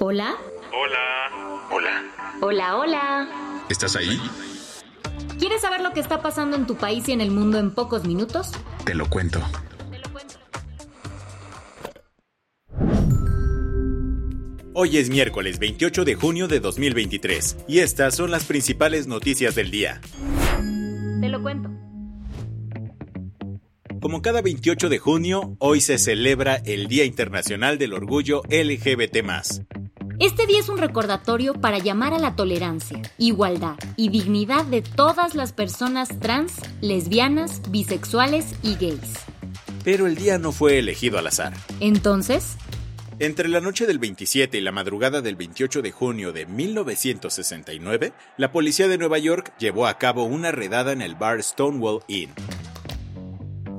Hola. Hola. Hola. Hola, hola. ¿Estás ahí? ¿Quieres saber lo que está pasando en tu país y en el mundo en pocos minutos? Te lo cuento. Hoy es miércoles 28 de junio de 2023 y estas son las principales noticias del día. Te lo cuento. Como cada 28 de junio, hoy se celebra el Día Internacional del Orgullo LGBT. Este día es un recordatorio para llamar a la tolerancia, igualdad y dignidad de todas las personas trans, lesbianas, bisexuales y gays. Pero el día no fue elegido al azar. Entonces, Entre la noche del 27 y la madrugada del 28 de junio de 1969, la policía de Nueva York llevó a cabo una redada en el bar Stonewall Inn.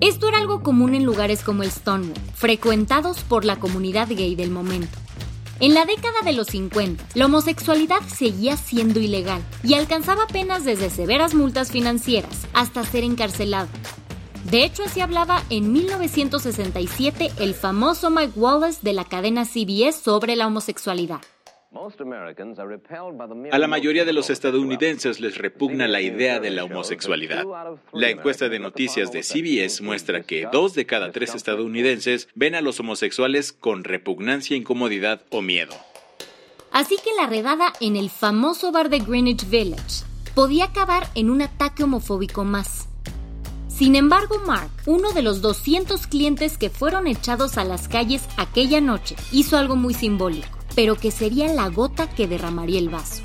esto era algo común en lugares como el Stonewall, frecuentados por la comunidad gay del momento. En la década de los 50, la homosexualidad seguía siendo ilegal y alcanzaba penas desde severas multas financieras hasta ser encarcelado. De hecho, así hablaba en 1967 el famoso Mike Wallace de la cadena CBS sobre la homosexualidad. A la mayoría de los estadounidenses les repugna la idea de la homosexualidad. La encuesta de noticias de CBS muestra que dos de cada tres estadounidenses ven a los homosexuales con repugnancia, incomodidad o miedo. Así que la redada en el famoso bar de Greenwich Village podía acabar en un ataque homofóbico más. Sin embargo, Mark, uno de los 200 clientes que fueron echados a las calles aquella noche, hizo algo muy simbólico, pero que sería la gota que derramaría el vaso.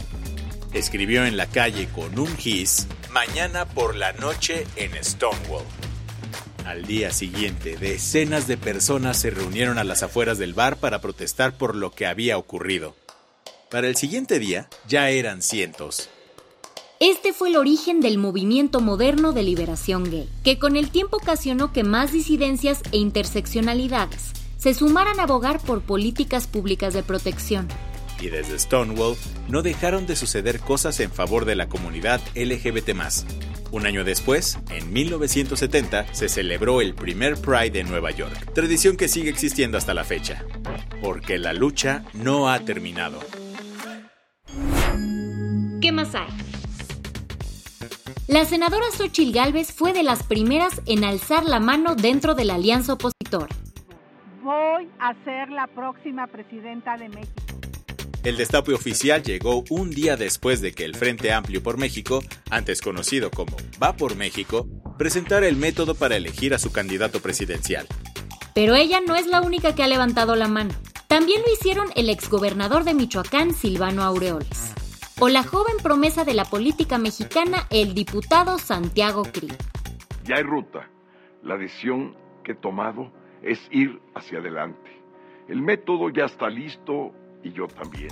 Escribió en la calle con un gis, mañana por la noche en Stonewall. Al día siguiente, decenas de personas se reunieron a las afueras del bar para protestar por lo que había ocurrido. Para el siguiente día, ya eran cientos. Este fue el origen del movimiento moderno de liberación gay, que con el tiempo ocasionó que más disidencias e interseccionalidades se sumaran a abogar por políticas públicas de protección. Y desde Stonewall no dejaron de suceder cosas en favor de la comunidad LGBT. Un año después, en 1970, se celebró el primer Pride en Nueva York, tradición que sigue existiendo hasta la fecha. Porque la lucha no ha terminado. ¿Qué más hay? La senadora Xochitl Gálvez fue de las primeras en alzar la mano dentro de la alianza opositora. Voy a ser la próxima presidenta de México. El destape oficial llegó un día después de que el Frente Amplio por México, antes conocido como Va por México, presentara el método para elegir a su candidato presidencial. Pero ella no es la única que ha levantado la mano. También lo hicieron el exgobernador de Michoacán, Silvano Aureoles, o la joven promesa de la política mexicana, el diputado Santiago Krill. Ya hay ruta. La decisión que he tomado es ir hacia adelante. El método ya está listo y yo también.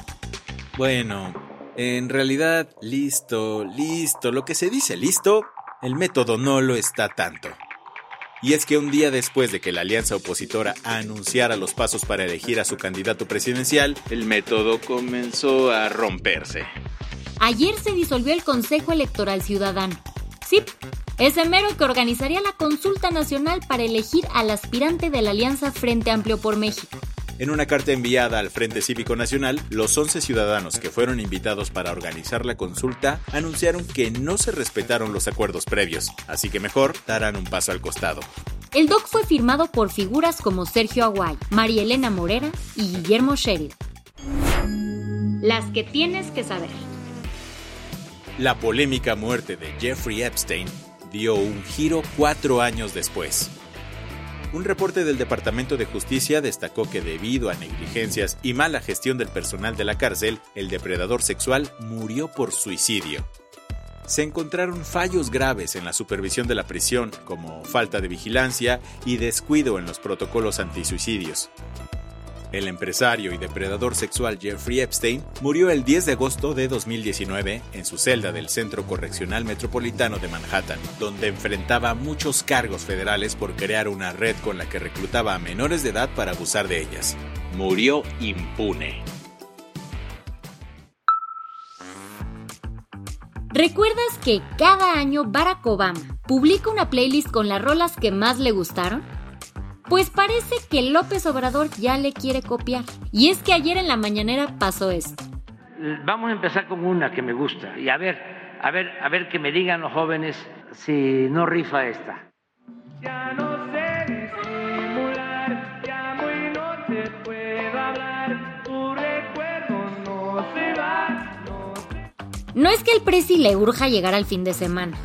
Bueno, en realidad, listo, listo, lo que se dice listo, el método no lo está tanto. Y es que un día después de que la alianza opositora anunciara los pasos para elegir a su candidato presidencial, el método comenzó a romperse. Ayer se disolvió el Consejo Electoral Ciudadano. Sí, ese mero que organizaría la consulta nacional para elegir al aspirante de la Alianza Frente Amplio por México. En una carta enviada al Frente Cívico Nacional, los 11 ciudadanos que fueron invitados para organizar la consulta anunciaron que no se respetaron los acuerdos previos, así que mejor darán un paso al costado. El doc fue firmado por figuras como Sergio Aguay, María Elena Morera y Guillermo Sheridan. Las que tienes que saber. La polémica muerte de Jeffrey Epstein dio un giro cuatro años después. Un reporte del Departamento de Justicia destacó que debido a negligencias y mala gestión del personal de la cárcel, el depredador sexual murió por suicidio. se encontraron fallos graves en la supervisión de la prisión, como falta de vigilancia y descuido en los protocolos antisuicidios. El empresario y depredador sexual Jeffrey Epstein murió el 10 de agosto de 2019 en su celda del Centro Correccional Metropolitano de Manhattan, donde enfrentaba muchos cargos federales por crear una red con la que reclutaba a menores de edad para abusar de ellas. Murió impune. ¿Recuerdas que cada año Barack Obama publica una playlist con las rolas que más le gustaron? Pues parece que López Obrador ya le quiere copiar. Y es que ayer en la mañanera pasó esto. Vamos a empezar con una que me gusta. Y a ver, a ver, a ver que me digan los jóvenes si no rifa esta. Ya no sé disimular, llamo y no te puedo hablar. Tu recuerdo no se va. No, no es que el presi le urja llegar al fin de semana.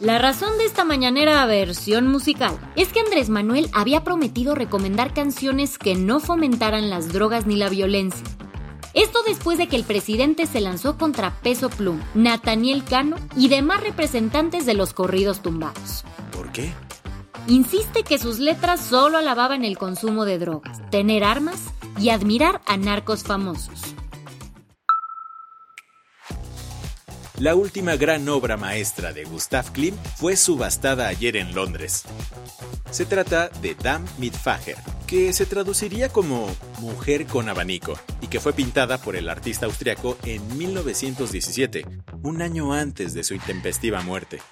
La razón de esta mañanera versión musical es que Andrés Manuel había prometido recomendar canciones que no fomentaran las drogas ni la violencia. Esto después de que el presidente se lanzó contra Peso Plum, Nathaniel Cano y demás representantes de los corridos tumbados. ¿Por qué? Insiste que sus letras solo alababan el consumo de drogas, tener armas y admirar a narcos famosos. La última gran obra maestra de Gustav Klimt fue subastada ayer en Londres. Se trata de Dame mit Fager, que se traduciría como Mujer con abanico, y que fue pintada por el artista austriaco en 1917, un año antes de su intempestiva muerte.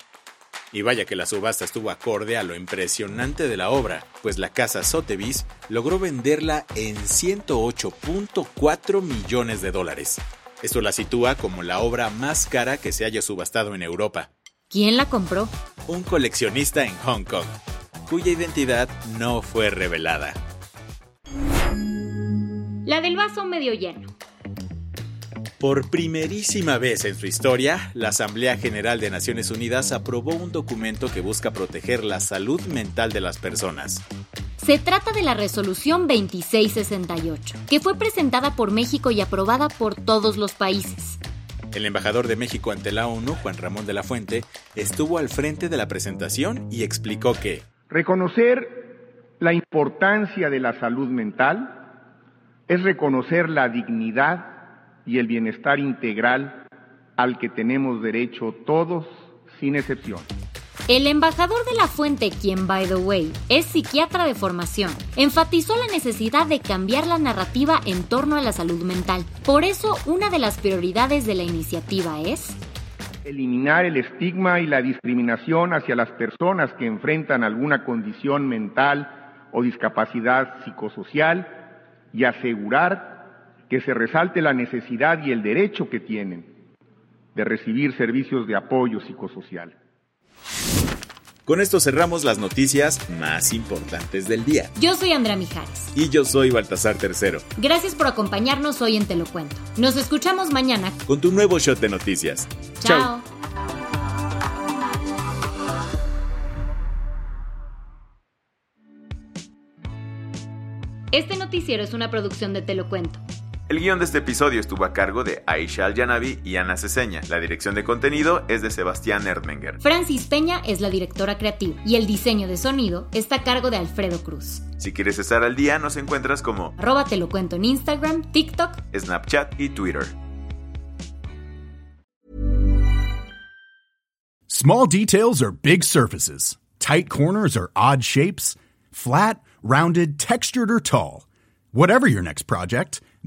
Y vaya que la subasta estuvo acorde a lo impresionante de la obra, pues la casa Sotheby's logró venderla en 108.4 millones de dólares. Esto la sitúa como la obra más cara que se haya subastado en Europa. ¿Quién la compró? Un coleccionista en Hong Kong, cuya identidad no fue revelada. La del vaso medio lleno. Por primerísima vez en su historia, la Asamblea General de Naciones Unidas aprobó un documento que busca proteger la salud mental de las personas. Se trata de la resolución 2668, que fue presentada por México y aprobada por todos los países. El embajador de México ante la ONU, Juan Ramón de la Fuente, estuvo al frente de la presentación y explicó que reconocer la importancia de la salud mental es reconocer la dignidad y el bienestar integral al que tenemos derecho todos sin excepción. El embajador de la fuente, quien, by the way, es psiquiatra de formación, enfatizó la necesidad de cambiar la narrativa en torno a la salud mental. Por eso, una de las prioridades de la iniciativa es eliminar el estigma y la discriminación hacia las personas que enfrentan alguna condición mental o discapacidad psicosocial y asegurar que se resalte la necesidad y el derecho que tienen de recibir servicios de apoyo psicosocial. Con esto cerramos las noticias más importantes del día. Yo soy Andrea Mijares. Y yo soy Baltasar Tercero. Gracias por acompañarnos hoy en Te lo Cuento. Nos escuchamos mañana con tu nuevo shot de noticias. Chao. Este noticiero es una producción de Te lo Cuento. El guion de este episodio estuvo a cargo de Aisha Al-Yanabi y Ana Ceseña. La dirección de contenido es de Sebastián Erdmenger. Francis Peña es la directora creativa y el diseño de sonido está a cargo de Alfredo Cruz. Si quieres estar al día, nos encuentras como arroba te lo cuento en Instagram, TikTok, Snapchat y Twitter. Small details are big surfaces. Tight corners are odd shapes. Flat, rounded, textured or tall. Whatever your next project,